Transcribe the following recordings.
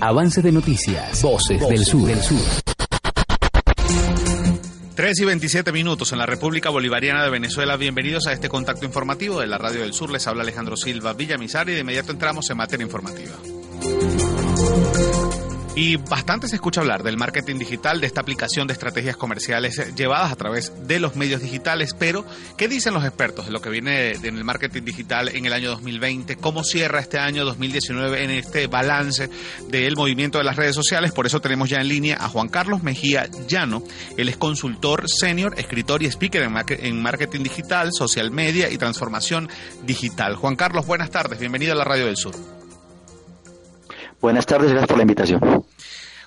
Avance de noticias. Voces, del sur. Del sur. 3 y 27 minutos en la República Bolivariana de Venezuela. Bienvenidos a este contacto informativo de la Radio del Sur. Les habla Alejandro Silva Villamizar y de inmediato entramos en materia informativa. Y bastante se escucha hablar del marketing digital, de esta aplicación de estrategias comerciales llevadas a través de los medios digitales, pero ¿qué dicen los expertos de lo que viene en el marketing digital en el año 2020? ¿Cómo cierra este año 2019 en este balance del movimiento de las redes sociales? Por eso tenemos ya en línea a Juan Carlos Mejía Llano. Él es consultor senior, escritor y speaker en marketing digital, social media y transformación digital. Juan Carlos, buenas tardes, bienvenido a la Radio del Sur. Buenas tardes, gracias por la invitación.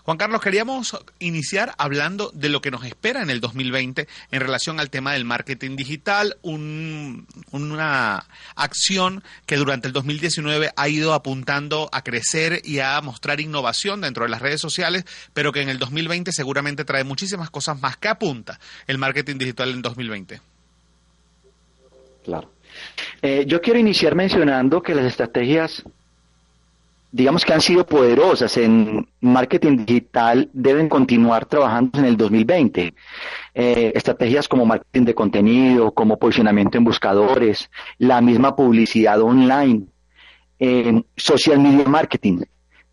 Juan Carlos, queríamos iniciar hablando de lo que nos espera en el 2020 en relación al tema del marketing digital, una acción que durante el 2019 ha ido apuntando a crecer y a mostrar innovación dentro de las redes sociales, pero que en el 2020 seguramente trae muchísimas cosas más que apunta el marketing digital en 2020. Claro. Eh, yo quiero iniciar mencionando que las estrategias digamos que han sido poderosas en marketing digital, deben continuar trabajando en el 2020. Eh, estrategias como marketing de contenido, como posicionamiento en buscadores, la misma publicidad online, social media marketing,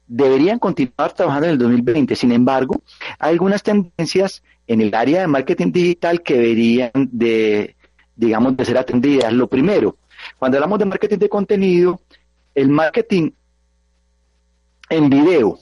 deberían continuar trabajando en el 2020. Sin embargo, hay algunas tendencias en el área de marketing digital que deberían de, digamos, de ser atendidas. Lo primero, cuando hablamos de marketing de contenido, el marketing en video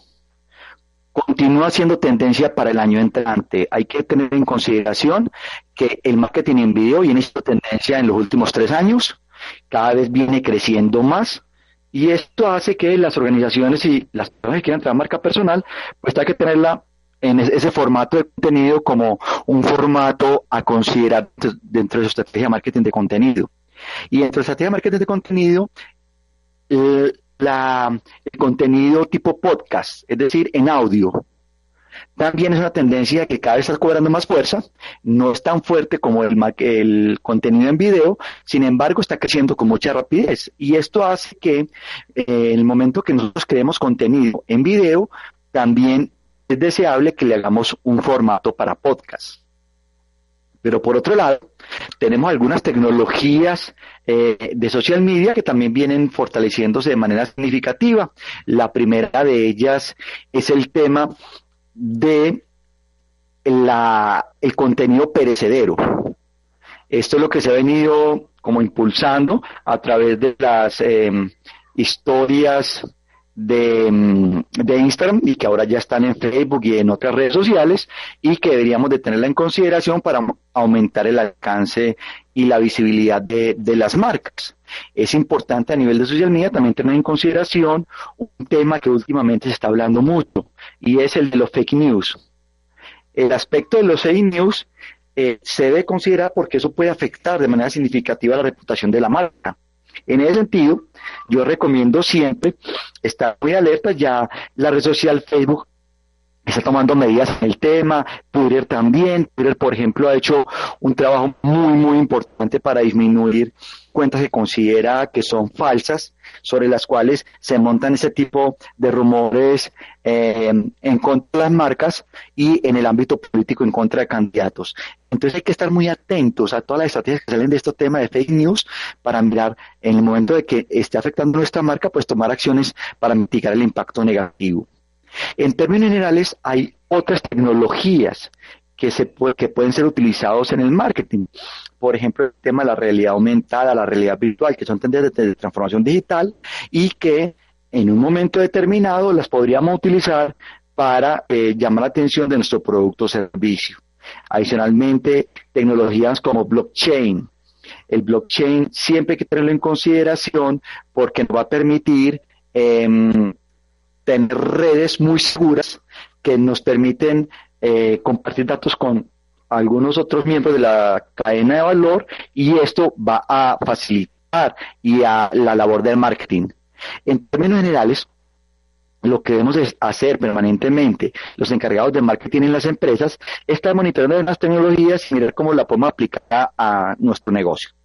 continúa siendo tendencia para el año entrante. Hay que tener en consideración que el marketing en video viene siendo tendencia en los últimos tres años, cada vez viene creciendo más. Y esto hace que las organizaciones y las personas que quieran traer marca personal, pues hay que tenerla en ese formato de contenido como un formato a considerar dentro de su estrategia de marketing de contenido. Y dentro de la estrategia de marketing de contenido, eh, la, el contenido tipo podcast, es decir, en audio. También es una tendencia que cada vez está cobrando más fuerza, no es tan fuerte como el, contenido en video, sin embargo está creciendo con mucha rapidez. Y esto hace que eh, en el momento que nosotros creemos contenido en video, también es deseable que le hagamos un formato para podcast. Pero por otro lado, tenemos algunas tecnologías eh, de social media que también vienen fortaleciéndose de manera significativa. La primera de ellas es el tema de la, el contenido perecedero. Esto es lo que se ha venido como impulsando a través de las eh, historias de, de, Instagram y que ahora ya están en Facebook y en otras redes sociales y que deberíamos de tenerla en consideración para aumentar el alcance y la visibilidad de, de las marcas. Es importante a nivel de social media también tener en consideración un tema que últimamente se está hablando mucho y es el de los fake news. El aspecto de los fake news eh, se debe considerar porque eso puede afectar de manera significativa la reputación de la marca. En ese sentido, yo recomiendo siempre estar muy alerta, ya la red social Facebook está tomando medidas en el tema, Twitter también, Twitter por ejemplo ha hecho un trabajo muy muy importante para disminuir cuentas que considera que son falsas, sobre las cuales se montan ese tipo de rumores eh, en contra de las marcas y en el ámbito político en contra de candidatos. Entonces hay que estar muy atentos a todas las estrategias que salen de este tema de fake news para mirar en el momento de que esté afectando nuestra marca, pues tomar acciones para mitigar el impacto negativo. En términos generales, hay otras tecnologías que, se que pueden ser utilizados en el marketing. Por ejemplo, el tema de la realidad aumentada, la realidad virtual, que son tendencias de, transformación digital y que en un momento determinado las podríamos utilizar para eh, llamar la atención de nuestro producto o servicio. Adicionalmente, tecnologías como blockchain. El blockchain siempre hay que tenerlo en consideración porque nos va a permitir em, tener redes muy seguras que nos permiten eh, compartir datos con algunos otros miembros de la cadena de valor y esto va a facilitar y a la labor del marketing. En términos generales, lo que debemos hacer permanentemente los encargados de marketing en las empresas es estar monitoreando las tecnologías y mirar cómo la podemos aplicar a nuestro negocio.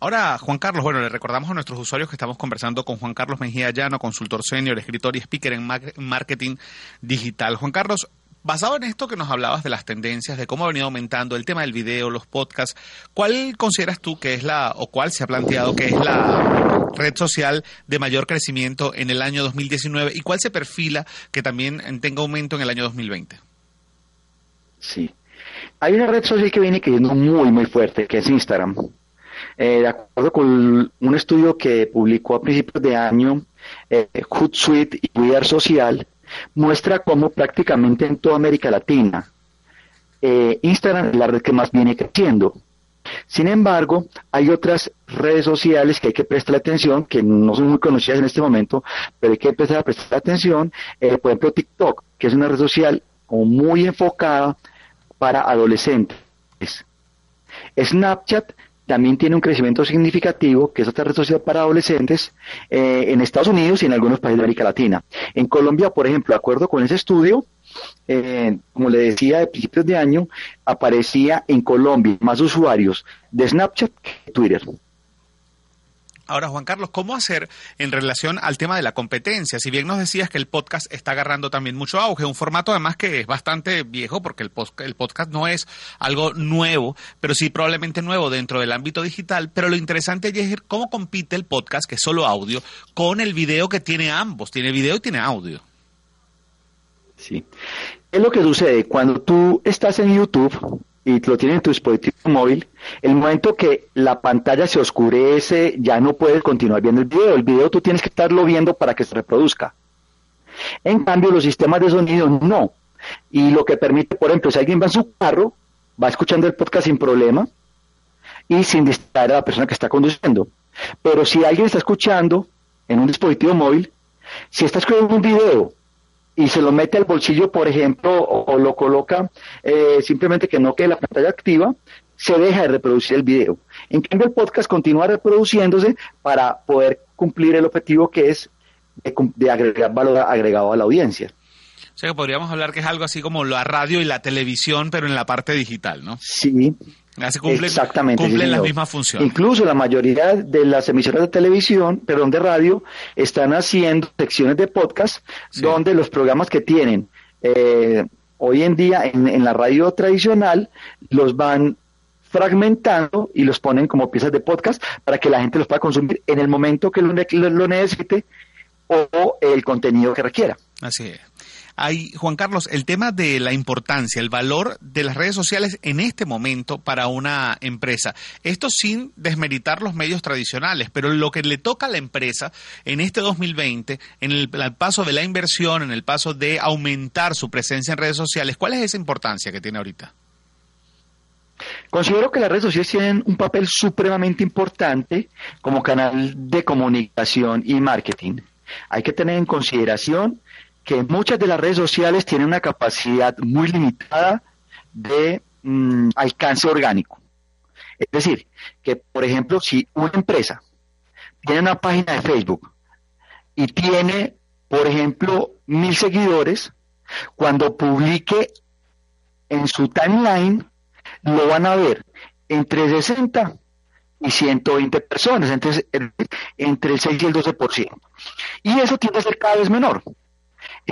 Ahora, Juan Carlos, bueno, le recordamos a nuestros usuarios que estamos conversando con Juan Carlos Mejía Llano, consultor senior, escritor y speaker en marketing digital. Juan Carlos, Basado en esto que nos hablabas de las tendencias, de cómo ha venido aumentando el tema del video, los podcasts, ¿cuál consideras tú que es la, o cuál se ha planteado que es la red social de mayor crecimiento en el año 2019 y cuál se perfila que también tenga aumento en el año 2020? Sí. Hay una red social que viene creciendo muy, muy fuerte, que es Instagram. Eh, de acuerdo con un estudio que publicó a principios de año eh, Hootsuite y Cuidar Social, muestra cómo prácticamente en toda América Latina eh, Instagram es la red que más viene creciendo. Sin embargo, hay otras redes sociales que hay que prestar atención, que no son muy conocidas en este momento, pero hay que empezar a prestar atención. Eh, por ejemplo, TikTok, que es una red social muy enfocada para adolescentes. Snapchat también tiene un crecimiento significativo, que es otra red social para adolescentes, eh, en Estados Unidos y en algunos países de América Latina. En Colombia, por ejemplo, de acuerdo con ese estudio, eh, como le decía, de principios de año, aparecía en Colombia más usuarios de Snapchat que Twitter. Ahora, Juan Carlos, ¿cómo hacer en relación al tema de la competencia? Si bien nos decías que el podcast está agarrando también mucho auge, un formato además que es bastante viejo porque el, podcast no es algo nuevo, pero sí probablemente nuevo dentro del ámbito digital, pero lo interesante es cómo compite el podcast, que es solo audio, con el video que tiene ambos, tiene video y tiene audio. Sí. Es lo que sucede cuando tú estás en YouTube y lo tienes en tu dispositivo móvil, el momento que la pantalla se oscurece, ya no puedes continuar viendo el video. El video tú tienes que estarlo viendo para que se reproduzca. En cambio, los sistemas de sonido no. Y lo que permite, por ejemplo, si alguien va en su carro, va escuchando el podcast sin problema y sin distraer a la persona que está conduciendo. Pero si alguien está escuchando en un dispositivo móvil, si está escuchando un video y se lo mete al bolsillo, por ejemplo, o, lo coloca eh, simplemente que no quede la pantalla activa, se deja de reproducir el video. En cambio, el podcast continúa reproduciéndose para poder cumplir el objetivo que es de, agregar valor agregado a la audiencia. O sea que podríamos hablar que es algo así como la radio y la televisión, pero en la parte digital, ¿no? Sí, Exactamente. Cumplen la misma función. Incluso la mayoría de las emisoras de televisión, perdón, de radio, están haciendo secciones de podcast donde los programas que tienen eh, hoy en día en, la radio tradicional los van fragmentando y los ponen como piezas de podcast para que la gente los pueda consumir en el momento que lo necesite o el contenido que requiera. Así es. Hay, Juan Carlos, el tema de la importancia, el valor de las redes sociales en este momento para una empresa. Esto sin desmeritar los medios tradicionales, pero lo que le toca a la empresa en este 2020, en el, paso de la inversión, en el paso de aumentar su presencia en redes sociales, ¿cuál es esa importancia que tiene ahorita? Considero que las redes sociales tienen un papel supremamente importante como canal de comunicación y marketing. Hay que tener en consideración que muchas de las redes sociales tienen una capacidad muy limitada de mm, alcance orgánico. Es decir, que por ejemplo, si una empresa tiene una página de Facebook y tiene, por ejemplo, mil seguidores, cuando publique en su timeline, lo van a ver entre 60 y 120 personas, entre, entre el 6 y el 12%. Y eso tiende a ser cada vez menor.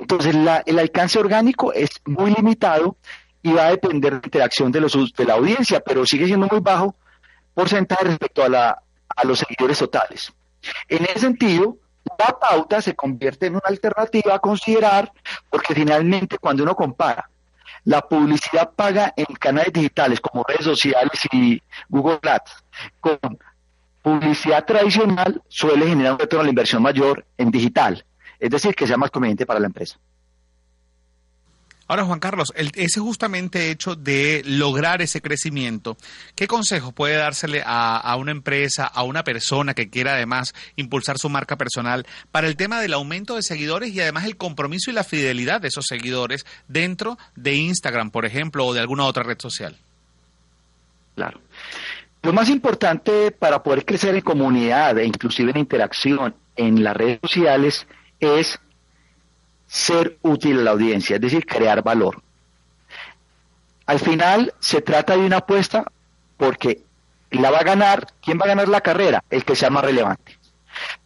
Entonces, el alcance orgánico es muy limitado y va a depender de la interacción de, los, de la audiencia, pero sigue siendo muy bajo porcentaje respecto a, la, a los seguidores totales. En ese sentido, la pauta se convierte en una alternativa a considerar, porque finalmente cuando uno compara la publicidad paga en canales digitales como redes sociales y Google Ads con publicidad tradicional, suele generar un retorno a la inversión mayor en digital es decir, que sea más conveniente para la empresa. Ahora, Juan Carlos, ese justamente hecho de lograr ese crecimiento, ¿qué consejos puede dársele a, una empresa, a una persona que quiera además impulsar su marca personal para el tema del aumento de seguidores y además el compromiso y la fidelidad de esos seguidores dentro de Instagram, por ejemplo, o de alguna otra red social? Claro. Lo más importante para poder crecer en comunidad e inclusive en interacción en las redes sociales es ser útil a la audiencia, es decir, crear valor. Al final se trata de una apuesta porque la va a ganar, ¿quién va a ganar la carrera? El que sea más relevante.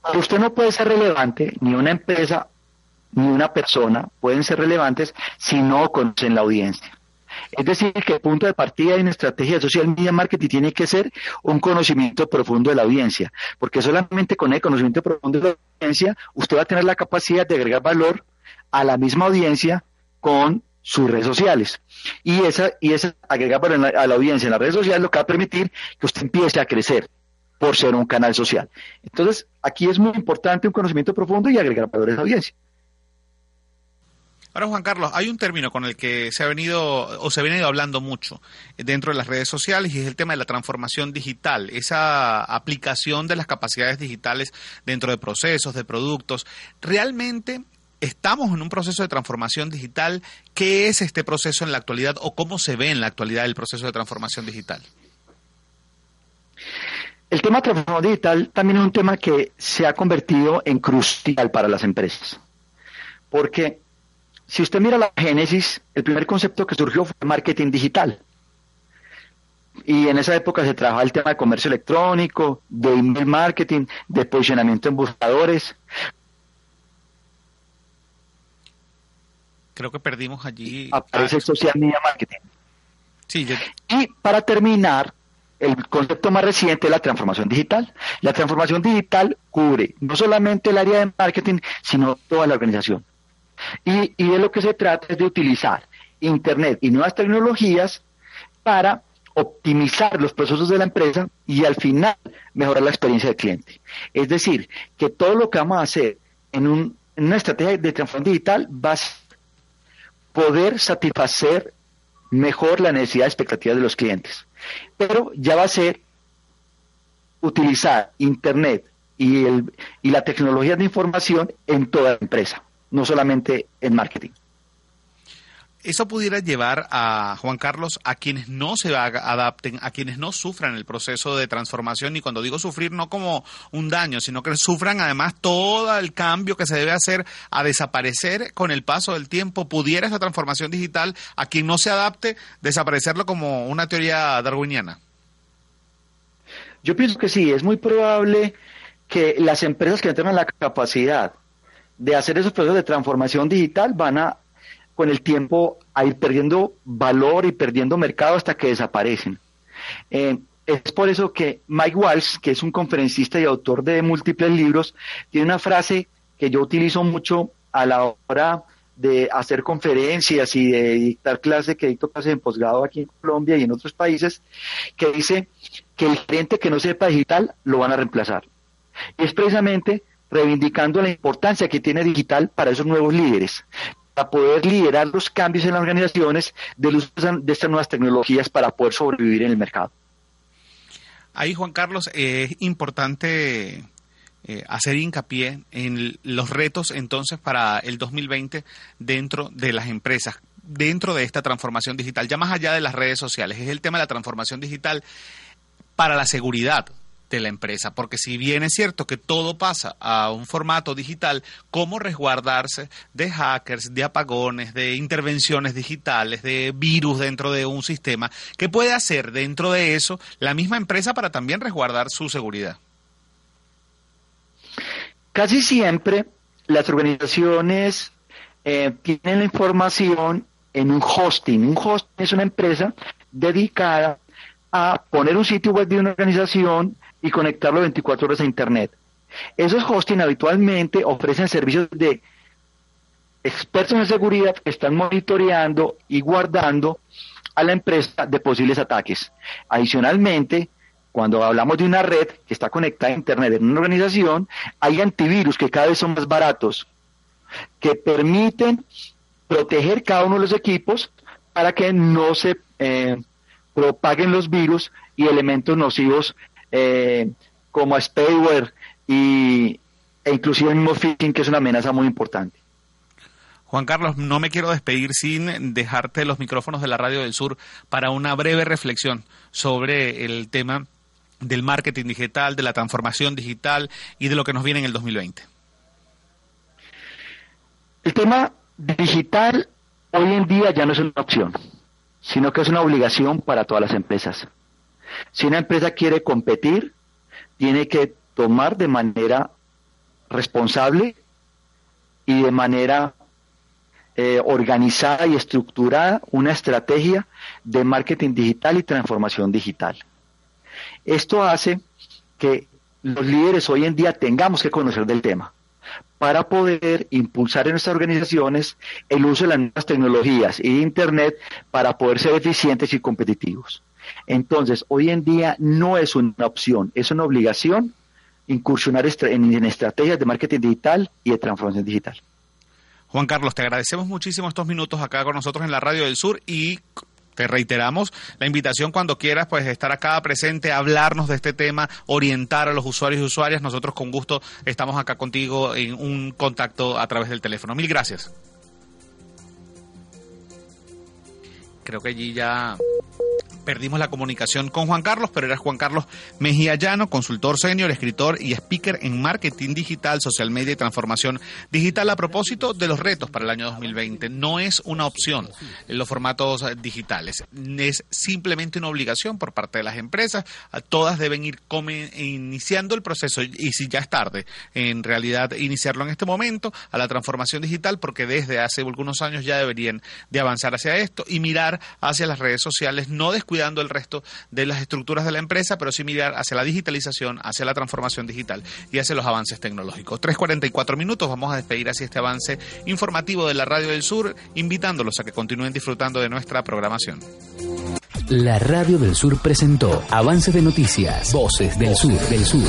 Pero usted no puede ser relevante, ni una empresa, ni una persona pueden ser relevantes si no conocen la audiencia. Es decir, que el punto de partida en estrategia social media marketing tiene que ser un conocimiento profundo de la audiencia, porque solamente con el conocimiento profundo de la audiencia usted va a tener la capacidad de agregar valor a la misma audiencia con sus redes sociales. Y esa, y esa agregar valor a la audiencia en las redes sociales lo que va a permitir que usted empiece a crecer por ser un canal social. Entonces, aquí es muy importante un conocimiento profundo y agregar valor a la audiencia. Ahora, Juan Carlos, hay un término con el que se ha venido o se ha venido hablando mucho dentro de las redes sociales y es el tema de la transformación digital, esa aplicación de las capacidades digitales dentro de procesos, de productos. ¿Realmente estamos en un proceso de transformación digital? ¿Qué es este proceso en la actualidad o cómo se ve en la actualidad el proceso de transformación digital? El tema de transformación digital también es un tema que se ha convertido en crucial para las empresas. Porque si usted mira la génesis, el primer concepto que surgió fue marketing digital. Y en esa época se trabajaba el tema de comercio electrónico, de email marketing, de posicionamiento en buscadores. Creo que perdimos allí. Aparece el social media marketing. Sí, Y para terminar, el concepto más reciente es la transformación digital. La transformación digital cubre no solamente el área de marketing, sino toda la organización. Y, de lo que se trata es de utilizar Internet y nuevas tecnologías para optimizar los procesos de la empresa y al final mejorar la experiencia del cliente. Es decir, que todo lo que vamos a hacer en, un, una estrategia de transformación digital va a poder satisfacer mejor la necesidad y expectativas de los clientes. Pero ya va a ser utilizar Internet y, y la tecnología de información en toda la empresa no solamente en marketing. Eso pudiera llevar a Juan Carlos a quienes no se adapten, a quienes no sufran el proceso de transformación, y cuando digo sufrir no como un daño, sino que sufran además todo el cambio que se debe hacer a desaparecer con el paso del tiempo. ¿Pudiera esa transformación digital a quien no se adapte desaparecerlo como una teoría darwiniana? Yo pienso que sí, es muy probable que las empresas que no tengan la capacidad de hacer esos procesos de transformación digital van a, con el tiempo, a ir perdiendo valor y perdiendo mercado hasta que desaparecen. Eh, es por eso que Mike Walsh, que es un conferencista y autor de múltiples libros, tiene una frase que yo utilizo mucho a la hora de hacer conferencias y de dictar clases, que dicto clases en posgrado aquí en Colombia y en otros países, que dice que el cliente que no sepa digital lo van a reemplazar. Y es precisamente reivindicando la importancia que tiene digital para esos nuevos líderes, para poder liderar los cambios en las organizaciones del uso de estas nuevas tecnologías para poder sobrevivir en el mercado. Ahí, Juan Carlos, es importante eh, hacer hincapié en los retos entonces para el 2020 dentro de las empresas, dentro de esta transformación digital, ya más allá de las redes sociales, es el tema de la transformación digital para la seguridad, de la empresa. Porque si bien es cierto que todo pasa a un formato digital, ¿cómo resguardarse de hackers, de apagones, de intervenciones digitales, de virus dentro de un sistema? ¿Qué puede hacer dentro de eso la misma empresa para también resguardar su seguridad? Casi siempre las organizaciones eh, tienen la información en un hosting. Un hosting es una empresa dedicada a poner un sitio web de una organización y conectarlo 24 horas a Internet. Esos hosting habitualmente ofrecen servicios de expertos en seguridad que están monitoreando y guardando a la empresa de posibles ataques. Adicionalmente, cuando hablamos de una red que está conectada a Internet en una organización, hay antivirus que cada vez son más baratos, que permiten proteger cada uno de los equipos para que no se eh, propaguen los virus y elementos nocivos eh, como spyware y, e inclusive el mismo phishing, que es una amenaza muy importante. Juan Carlos, no me quiero despedir sin dejarte los micrófonos de la Radio del Sur para una breve reflexión sobre el tema del marketing digital, de la transformación digital y de lo que nos viene en el 2020. El tema digital hoy en día ya no es una opción, sino que es una obligación para todas las empresas. Si una empresa quiere competir, tiene que tomar de manera responsable y de manera eh, organizada y estructurada una estrategia de marketing digital y transformación digital. Esto hace que los líderes hoy en día tengamos que conocer del tema para poder impulsar en nuestras organizaciones el uso de las nuevas tecnologías y de Internet para poder ser eficientes y competitivos. Entonces, hoy en día no es una opción, es una obligación incursionar en estrategias de marketing digital y de transformación digital. Juan Carlos, te agradecemos muchísimo estos minutos acá con nosotros en la Radio del Sur y te reiteramos la invitación cuando quieras, pues estar acá presente, hablarnos de este tema, orientar a los usuarios y usuarias. Nosotros con gusto estamos acá contigo en un contacto a través del teléfono. Mil gracias. Creo que allí ya perdimos la comunicación con Juan Carlos, pero era Juan Carlos Mejía Llano, consultor senior, escritor y speaker en marketing digital, social media y transformación digital a propósito de los retos para el año 2020. No es una opción los formatos digitales, es simplemente una obligación por parte de las empresas. Todas deben ir iniciando el proceso y si ya es tarde, en realidad iniciarlo en este momento a la transformación digital porque desde hace algunos años ya deberían de avanzar hacia esto y mirar hacia las redes sociales, no cuidando el resto de las estructuras de la empresa, pero sí mirar hacia la digitalización, hacia la transformación digital y hacia los avances tecnológicos. 3.44 minutos, vamos a despedir así este avance informativo de la Radio del Sur, invitándolos a que continúen disfrutando de nuestra programación. La Radio del Sur presentó Avances de Noticias, Voces del Sur, del Sur.